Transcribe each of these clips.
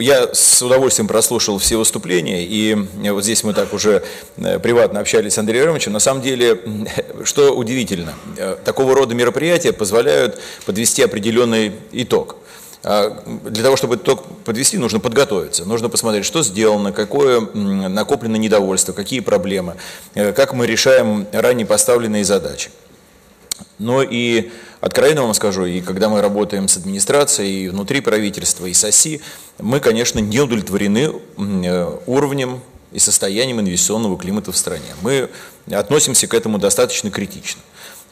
я с удовольствием прослушал все выступления, и вот здесь мы так уже э, приватно общались с Андреем Ромовичем. На самом деле, что удивительно, э, такого рода мероприятия позволяют подвести определенный итог. А для того, чтобы итог подвести, нужно подготовиться. Нужно посмотреть, что сделано, какое накоплено недовольство, какие проблемы, э, как мы решаем ранее поставленные задачи. Но и откровенно вам скажу, и когда мы работаем с администрацией, и внутри правительства, и с ОСИ, мы, конечно, не удовлетворены э, уровнем и состоянием инвестиционного климата в стране. Мы относимся к этому достаточно критично.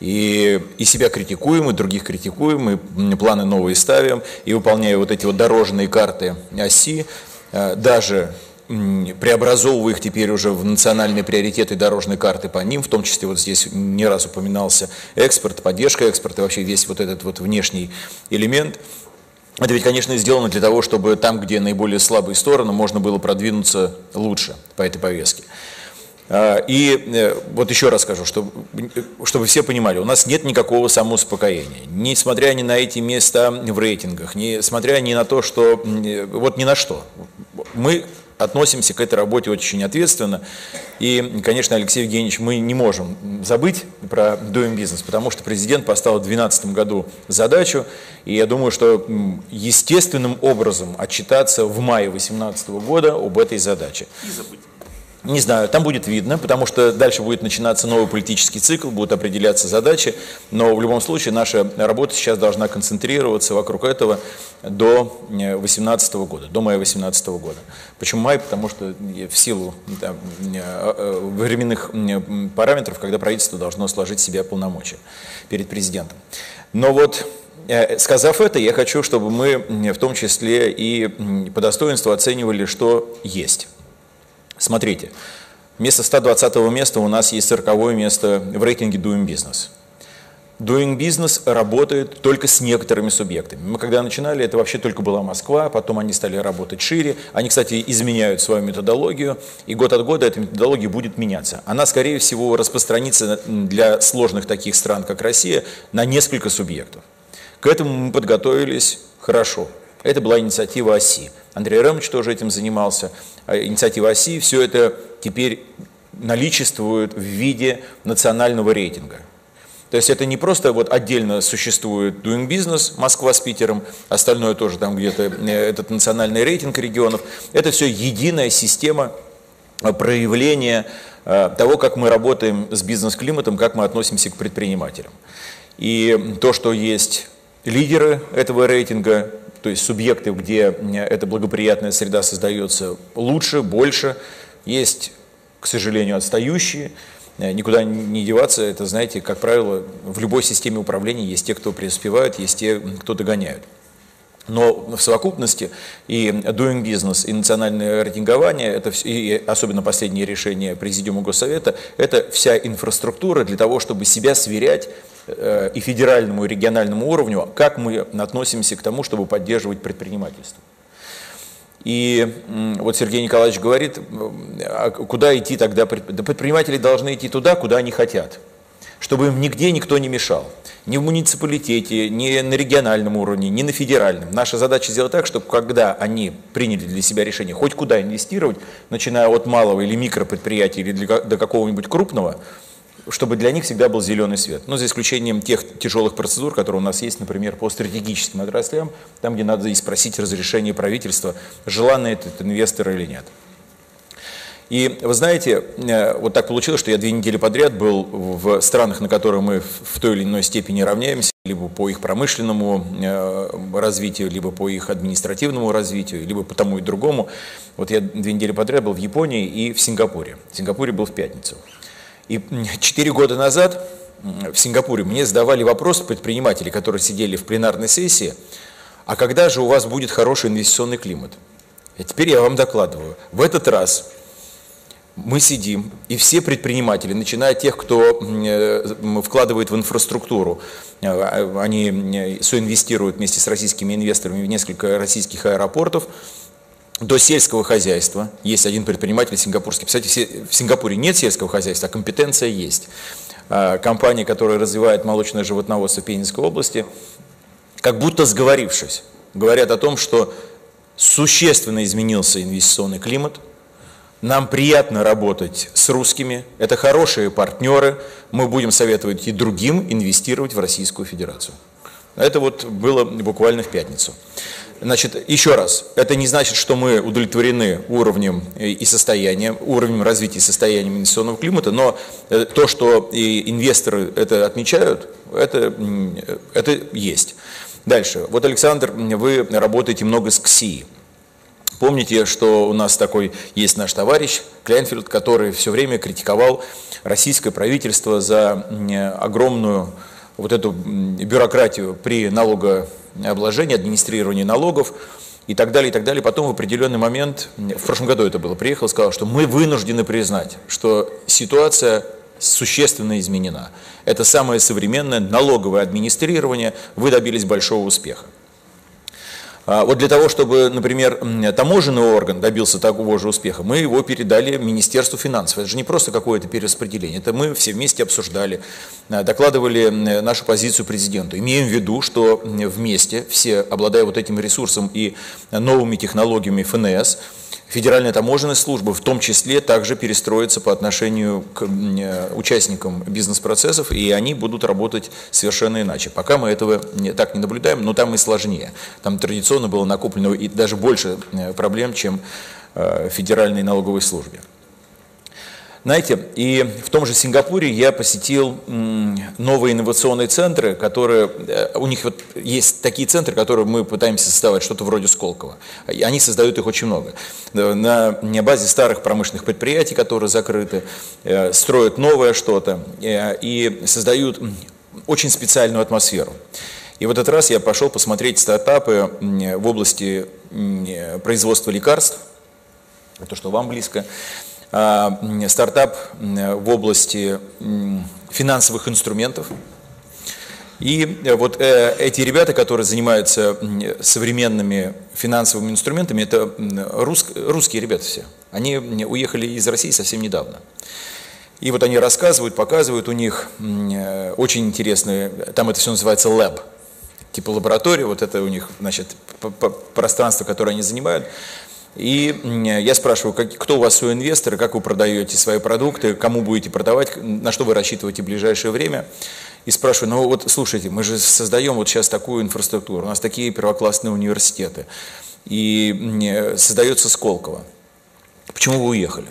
И, и себя критикуем, и других критикуем, и планы новые ставим, и выполняя вот эти вот дорожные карты оси, э, даже преобразовывая их теперь уже в национальные приоритеты дорожной карты по ним, в том числе вот здесь не раз упоминался экспорт, поддержка экспорта, вообще весь вот этот вот внешний элемент. Это ведь, конечно, сделано для того, чтобы там, где наиболее слабые стороны, можно было продвинуться лучше по этой повестке. А, и э, вот еще раз скажу, чтобы, чтобы все понимали, у нас нет никакого самоуспокоения. Несмотря ни на эти места в рейтингах, несмотря ни на то, что... Э, вот ни на что. Мы относимся к этой работе очень ответственно. И, конечно, Алексей Евгеньевич, мы не можем забыть про Doing Business, потому что президент поставил в 2012 году задачу, и я думаю, что естественным образом отчитаться в мае 2018 года об этой задаче. И забыть. Не знаю, там будет видно, потому что дальше будет начинаться новый политический цикл, будут определяться задачи, но в любом случае наша работа сейчас должна концентрироваться вокруг этого до 2018 э, года, до мая 2018 года. Почему май? Потому что в силу э, э, временных параметров, когда правительство должно сложить себя полномочия перед президентом. Но вот Сказав это, я хочу, чтобы мы в том числе и по достоинству оценивали, что есть. Смотрите, вместо 120 места у нас есть 40 место в рейтинге Doing Business. Doing Business работает только с некоторыми субъектами. Мы когда начинали, это вообще только была Москва, потом они стали работать шире. Они, кстати, изменяют свою методологию, и год от года эта методология будет меняться. Она, скорее всего, распространится для сложных таких стран, как Россия, на несколько субъектов. К этому мы подготовились хорошо. Это была инициатива оси. Андрей Ремович тоже этим занимался. А инициатива оси, все это теперь наличествует в виде национального рейтинга. То есть это не просто вот отдельно существует Doing Business, Москва с Питером, остальное тоже там где-то, э, этот национальный рейтинг регионов. Это все единая система э, проявления э, того, как мы работаем с бизнес-климатом, как мы относимся к предпринимателям. И то, что есть лидеры этого рейтинга, то есть субъекты, где эта благоприятная среда создается лучше, больше. Есть, к сожалению, отстающие. Э, никуда не деваться, это, знаете, как правило, в любой системе управления есть те, кто преуспевают, есть те, кто догоняют. Но в совокупности и doing business, и национальное рейтингование, это, и особенно последнее решение Президиума Госсовета, это вся инфраструктура для того, чтобы себя сверять и федеральному, и региональному уровню, как мы относимся к тому, чтобы поддерживать предпринимательство. И вот Сергей Николаевич говорит, а куда идти тогда? Предприниматели должны идти туда, куда они хотят, чтобы им нигде никто не мешал. Ни в муниципалитете, ни на региональном уровне, ни на федеральном. Наша задача сделать так, чтобы когда они приняли для себя решение хоть куда инвестировать, начиная от малого или микропредприятия или до какого-нибудь крупного, чтобы для них всегда был зеленый свет. Но за исключением тех тяжелых процедур, которые у нас есть, например, по стратегическим отраслям, там, где надо и спросить разрешение правительства, желанный этот инвестор или нет. И вы знаете, э, вот так получилось, что я две недели подряд был в странах, на которые мы в той или иной степени равняемся, либо по их промышленному э, развитию, либо по их административному развитию, либо по тому и другому. Вот я две недели подряд был в Японии и в Сингапуре. В Сингапуре был в пятницу. И четыре года назад в Сингапуре мне задавали вопрос предприниматели, которые сидели в пленарной сессии, а когда же у вас будет хороший инвестиционный климат? И теперь я вам докладываю. В этот раз мы сидим, и все предприниматели, начиная от тех, кто э, вкладывает в инфраструктуру, э, они соинвестируют вместе с российскими инвесторами в несколько российских аэропортов, до сельского хозяйства. Есть один предприниматель сингапурский. Кстати, в Сингапуре нет сельского хозяйства, а компетенция есть. А, компания, которая развивает молочное животноводство Пензенской области, как будто сговорившись, говорят о том, что существенно изменился инвестиционный климат. Нам приятно работать с русскими, это хорошие партнеры, мы будем советовать и другим инвестировать в Российскую Федерацию. Это вот было буквально в пятницу. Значит, еще раз, это не значит, что мы удовлетворены уровнем и состоянием, уровнем развития и состоянием инвестиционного климата, но э, то, что и инвесторы это отмечают, это, это есть. Дальше. Вот, Александр, вы работаете много с КСИ. Помните, что у нас такой есть наш товарищ Кляйнфельд, который все время критиковал российское правительство за огромную вот эту бюрократию при налогообложении, администрировании налогов и так далее, и так далее. Потом в определенный момент, в прошлом году это было, приехал и сказал, что мы вынуждены признать, что ситуация существенно изменена. Это самое современное налоговое администрирование, вы добились большого успеха. А вот для того, чтобы, например, таможенный орган добился такого же успеха, мы его передали Министерству финансов. Это же не просто какое-то перераспределение, это мы все вместе обсуждали, а, докладывали нашу позицию президенту. Имеем в виду, что вместе, все обладая вот этим ресурсом и новыми технологиями ФНС, Федеральная таможенная служба в том числе также перестроится по отношению к э, участникам бизнес-процессов, и они будут работать совершенно иначе. Пока мы этого так не наблюдаем, но там и сложнее. Там традиционно было накоплено и даже больше э, проблем, чем э, в Федеральной налоговой службе. Знаете, и в том же Сингапуре я посетил новые инновационные центры, которые, э, у них вот есть такие центры, которые мы пытаемся создавать, что-то вроде Сколково. Они создают их очень много. На базе старых промышленных предприятий, которые закрыты, э, строят новое что-то э, и создают очень специальную атмосферу. И в этот раз я пошел посмотреть стартапы в области производства лекарств, то, что вам близко, стартап в области финансовых инструментов. И э, вот э, эти ребята, которые занимаются современными финансовыми инструментами, это русские ребята все. Они уехали из России совсем недавно. И вот они рассказывают, показывают, у них э, очень интересные, там это все называется lab, типа лаборатория, вот это у них, значит, пространство, которое они занимают. И я спрашиваю, как, кто у вас свой инвестор, как вы продаете свои продукты, кому будете продавать, на что вы рассчитываете в ближайшее время. И спрашиваю, ну вот слушайте, мы же создаем вот сейчас такую инфраструктуру, у нас такие первоклассные университеты, и создается Сколково. Почему вы уехали?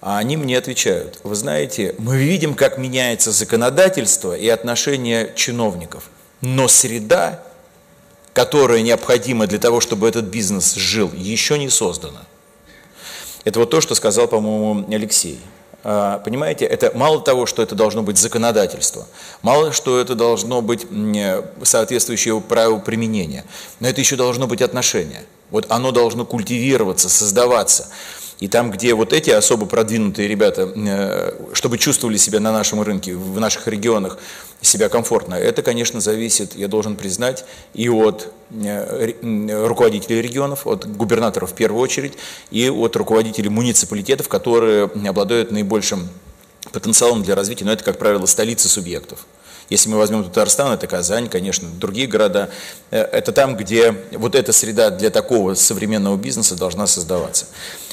А они мне отвечают, вы знаете, мы видим, как меняется законодательство и отношение чиновников, но среда которая необходима для того, чтобы этот бизнес жил, еще не создана. Это вот то, что сказал, по-моему, Алексей. А, понимаете, это мало того, что это должно быть законодательство, мало что это должно быть соответствующее правилу применения, но это еще должно быть отношение. Вот оно должно культивироваться, создаваться. И там, где вот эти особо продвинутые ребята, э, чтобы чувствовали себя на нашем рынке, в наших регионах себя комфортно, это, конечно, зависит, я должен признать, и от э, руководителей регионов, от губернаторов в первую очередь, и от руководителей муниципалитетов, которые обладают наибольшим потенциалом для развития, но это, как правило, столицы субъектов. Если мы возьмем Татарстан, это Казань, конечно, другие города. Э, это там, где вот эта среда для такого современного бизнеса должна создаваться.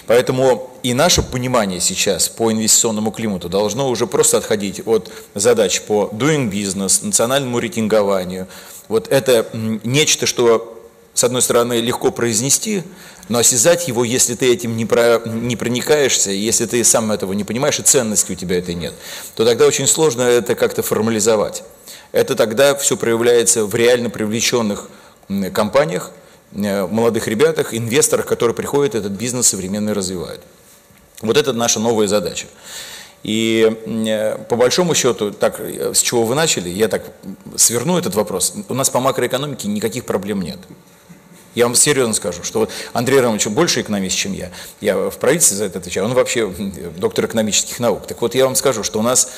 Поэтому и наше понимание сейчас по инвестиционному климату должно уже просто отходить от задач по doing business, национальному рейтингованию. Вот это нечто, что с одной стороны, легко произнести, но осязать его, если ты этим не, про, не проникаешься, если ты сам этого не понимаешь, и ценности у тебя этой нет, то тогда очень сложно это как-то формализовать. Это тогда все проявляется в реально привлеченных компаниях, Э, молодых ребятах, инвесторах, которые приходят этот бизнес современный развивают. Вот это наша новая задача. И э, по большому счету, так, э, с чего вы начали, я так сверну этот вопрос. У нас по макроэкономике никаких проблем нет. Я вам серьезно скажу, что вот Андрей Ромович больше экономист, чем я. Я в правительстве за это отвечаю. Он вообще доктор экономических наук. Так вот, я вам скажу, что у нас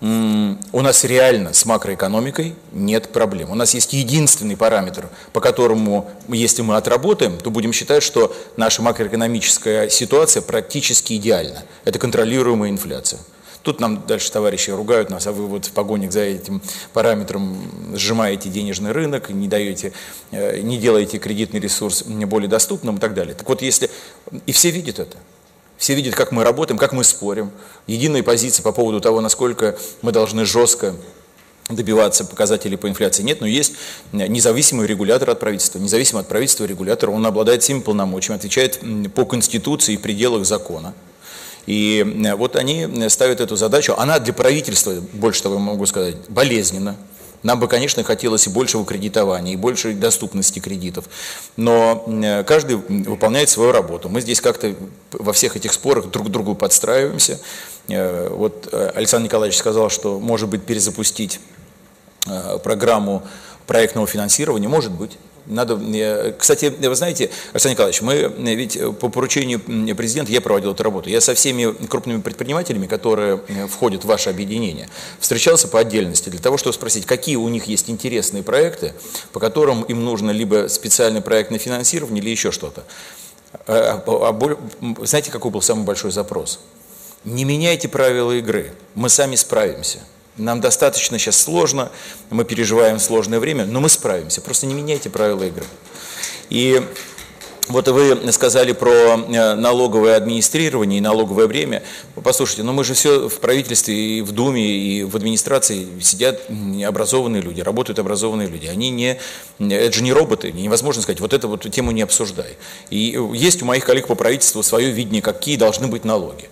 у нас реально с макроэкономикой нет проблем. У нас есть единственный параметр, по которому, если мы отработаем, то будем считать, что наша макроэкономическая ситуация практически идеальна. Это контролируемая инфляция. Тут нам дальше товарищи ругают нас, а вы вот в погоне за этим параметром сжимаете денежный рынок, не даете, э, не делаете кредитный ресурс более доступным и так далее. Так вот, если... И все видят это. Все видят, как мы работаем, как мы спорим. Единая позиция по поводу того, насколько мы должны жестко добиваться показателей по инфляции нет, но есть независимый регулятор от правительства. Независимый от правительства регулятор, он обладает всеми полномочиями, отвечает по Конституции и пределах закона. И вот они ставят эту задачу, она для правительства, больше того могу сказать, болезненна. Нам бы, конечно, хотелось и большего кредитования, и большей доступности кредитов. Но каждый выполняет свою работу. Мы здесь как-то во всех этих спорах друг к другу подстраиваемся. Э, вот э, Александр Николаевич сказал, что, может быть, перезапустить э, программу проектного финансирования, может быть. Надо, кстати, вы знаете, Александр Николаевич, мы ведь по поручению президента я проводил эту работу. Я со всеми крупными предпринимателями, которые входят в ваше объединение, встречался по отдельности для того, чтобы спросить, какие у них есть интересные проекты, по которым им нужно либо специальное проектное финансирование, или еще что-то. А, а, знаете, какой был самый большой запрос? Не меняйте правила игры, мы сами справимся. Нам достаточно сейчас сложно, мы переживаем сложное время, но мы справимся. Просто не меняйте правила игры. И вот вы сказали про э, налоговое администрирование и налоговое время. Послушайте, но мы же все в правительстве и в Думе, и в администрации сидят образованные люди, работают образованные люди. Они не, это же не роботы, невозможно сказать, вот эту вот тему не обсуждай. И есть у моих коллег по правительству свое видение, какие должны быть налоги.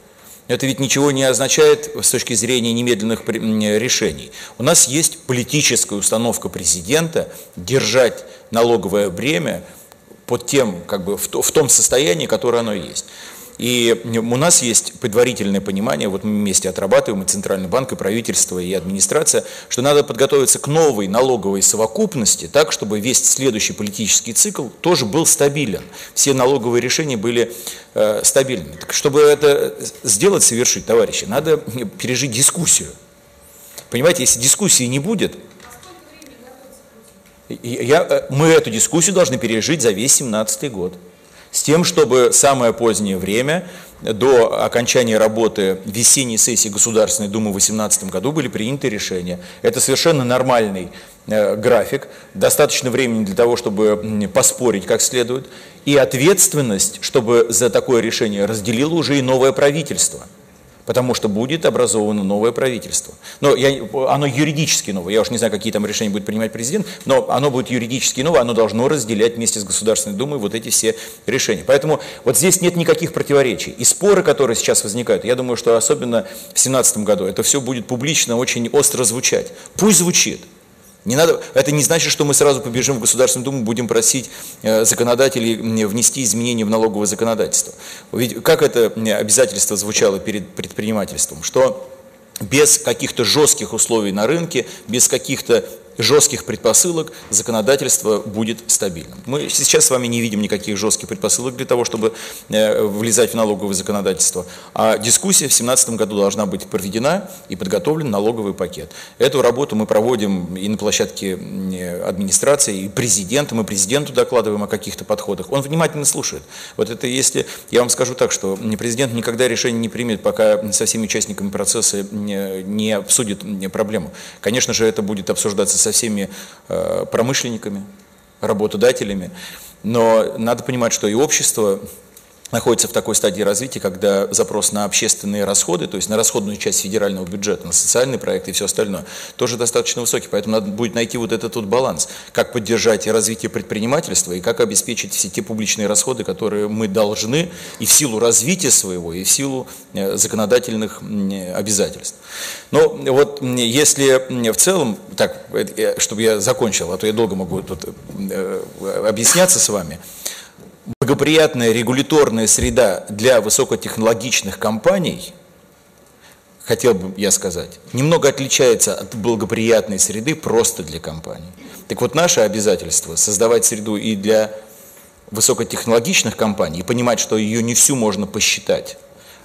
Это ведь ничего не означает с точки зрения немедленных решений. У нас есть политическая установка президента держать налоговое бремя под тем, как бы, в том состоянии, которое оно есть. И у нас есть предварительное понимание, вот мы вместе отрабатываем, и Центральный банк, и правительство, и администрация, что надо подготовиться к новой налоговой совокупности, так, чтобы весь следующий политический цикл тоже был стабилен. Все налоговые решения были э, стабильными. Так, чтобы это сделать, совершить, товарищи, надо пережить дискуссию. Понимаете, если дискуссии не будет, я, э, мы эту дискуссию должны пережить за весь 17 год с тем, чтобы самое позднее время до окончания работы весенней сессии Государственной Думы в 2018 году были приняты решения. Это совершенно нормальный э, график, достаточно времени для того, чтобы поспорить как следует, и ответственность, чтобы за такое решение разделило уже и новое правительство – потому что будет образовано новое правительство. Но я, оно юридически новое, я уж не знаю, какие там решения будет принимать президент, но оно будет юридически новое, оно должно разделять вместе с Государственной Думой вот эти все решения. Поэтому вот здесь нет никаких противоречий. И споры, которые сейчас возникают, я думаю, что особенно в 2017 году это все будет публично очень остро звучать. Пусть звучит. Не надо, это не значит, что мы сразу побежим в Государственную Думу, будем просить э, законодателей внести изменения в налоговое законодательство. Ведь как это обязательство звучало перед предпринимательством, что без каких-то жестких условий на рынке, без каких-то жестких предпосылок законодательство будет стабильным. Мы сейчас с вами не видим никаких жестких предпосылок для того, чтобы э, влезать в налоговое законодательство. А дискуссия в 2017 году должна быть проведена и подготовлен налоговый пакет. Эту работу мы проводим и на площадке администрации, и президента. Мы президенту докладываем о каких-то подходах. Он внимательно слушает. Вот это если, я вам скажу так, что президент никогда решение не примет, пока со всеми участниками процесса не обсудит проблему. Конечно же, это будет обсуждаться со всеми э, промышленниками, работодателями. Но надо понимать, что и общество находится в такой стадии развития, когда запрос на общественные расходы, то есть на расходную часть федерального бюджета, на социальные проекты и все остальное, тоже достаточно высокий. Поэтому надо будет найти вот этот вот баланс, как поддержать развитие предпринимательства и как обеспечить все те публичные расходы, которые мы должны и в силу развития своего, и в силу э, законодательных обязательств. Но вот если в целом, так, э, чтобы я закончил, а то я долго могу тут э, объясняться с вами, благоприятная регуляторная среда для высокотехнологичных компаний, хотел бы я сказать, немного отличается от благоприятной среды просто для компаний. Так вот, наше обязательство создавать среду и для высокотехнологичных компаний, и понимать, что ее не всю можно посчитать,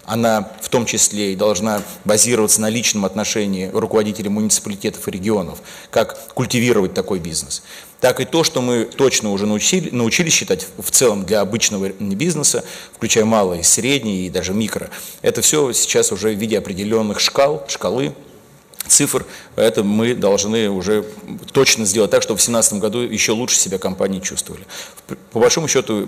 она в том числе и должна базироваться на личном отношении руководителей муниципалитетов и регионов, как культивировать такой бизнес так и то, что мы точно уже научили, научились считать в целом для обычного бизнеса, включая малый, средний и даже микро. Это все сейчас уже в виде определенных шкал, шкалы, цифр, это мы должны уже точно сделать так, чтобы в 2017 году еще лучше себя компании чувствовали. По большому счету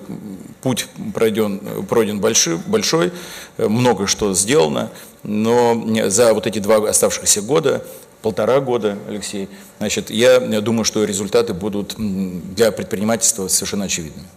путь пройден, пройден большой, большой, много что сделано, но за вот эти два оставшихся года полтора года, Алексей. Значит, я думаю, что результаты будут для предпринимательства совершенно очевидными.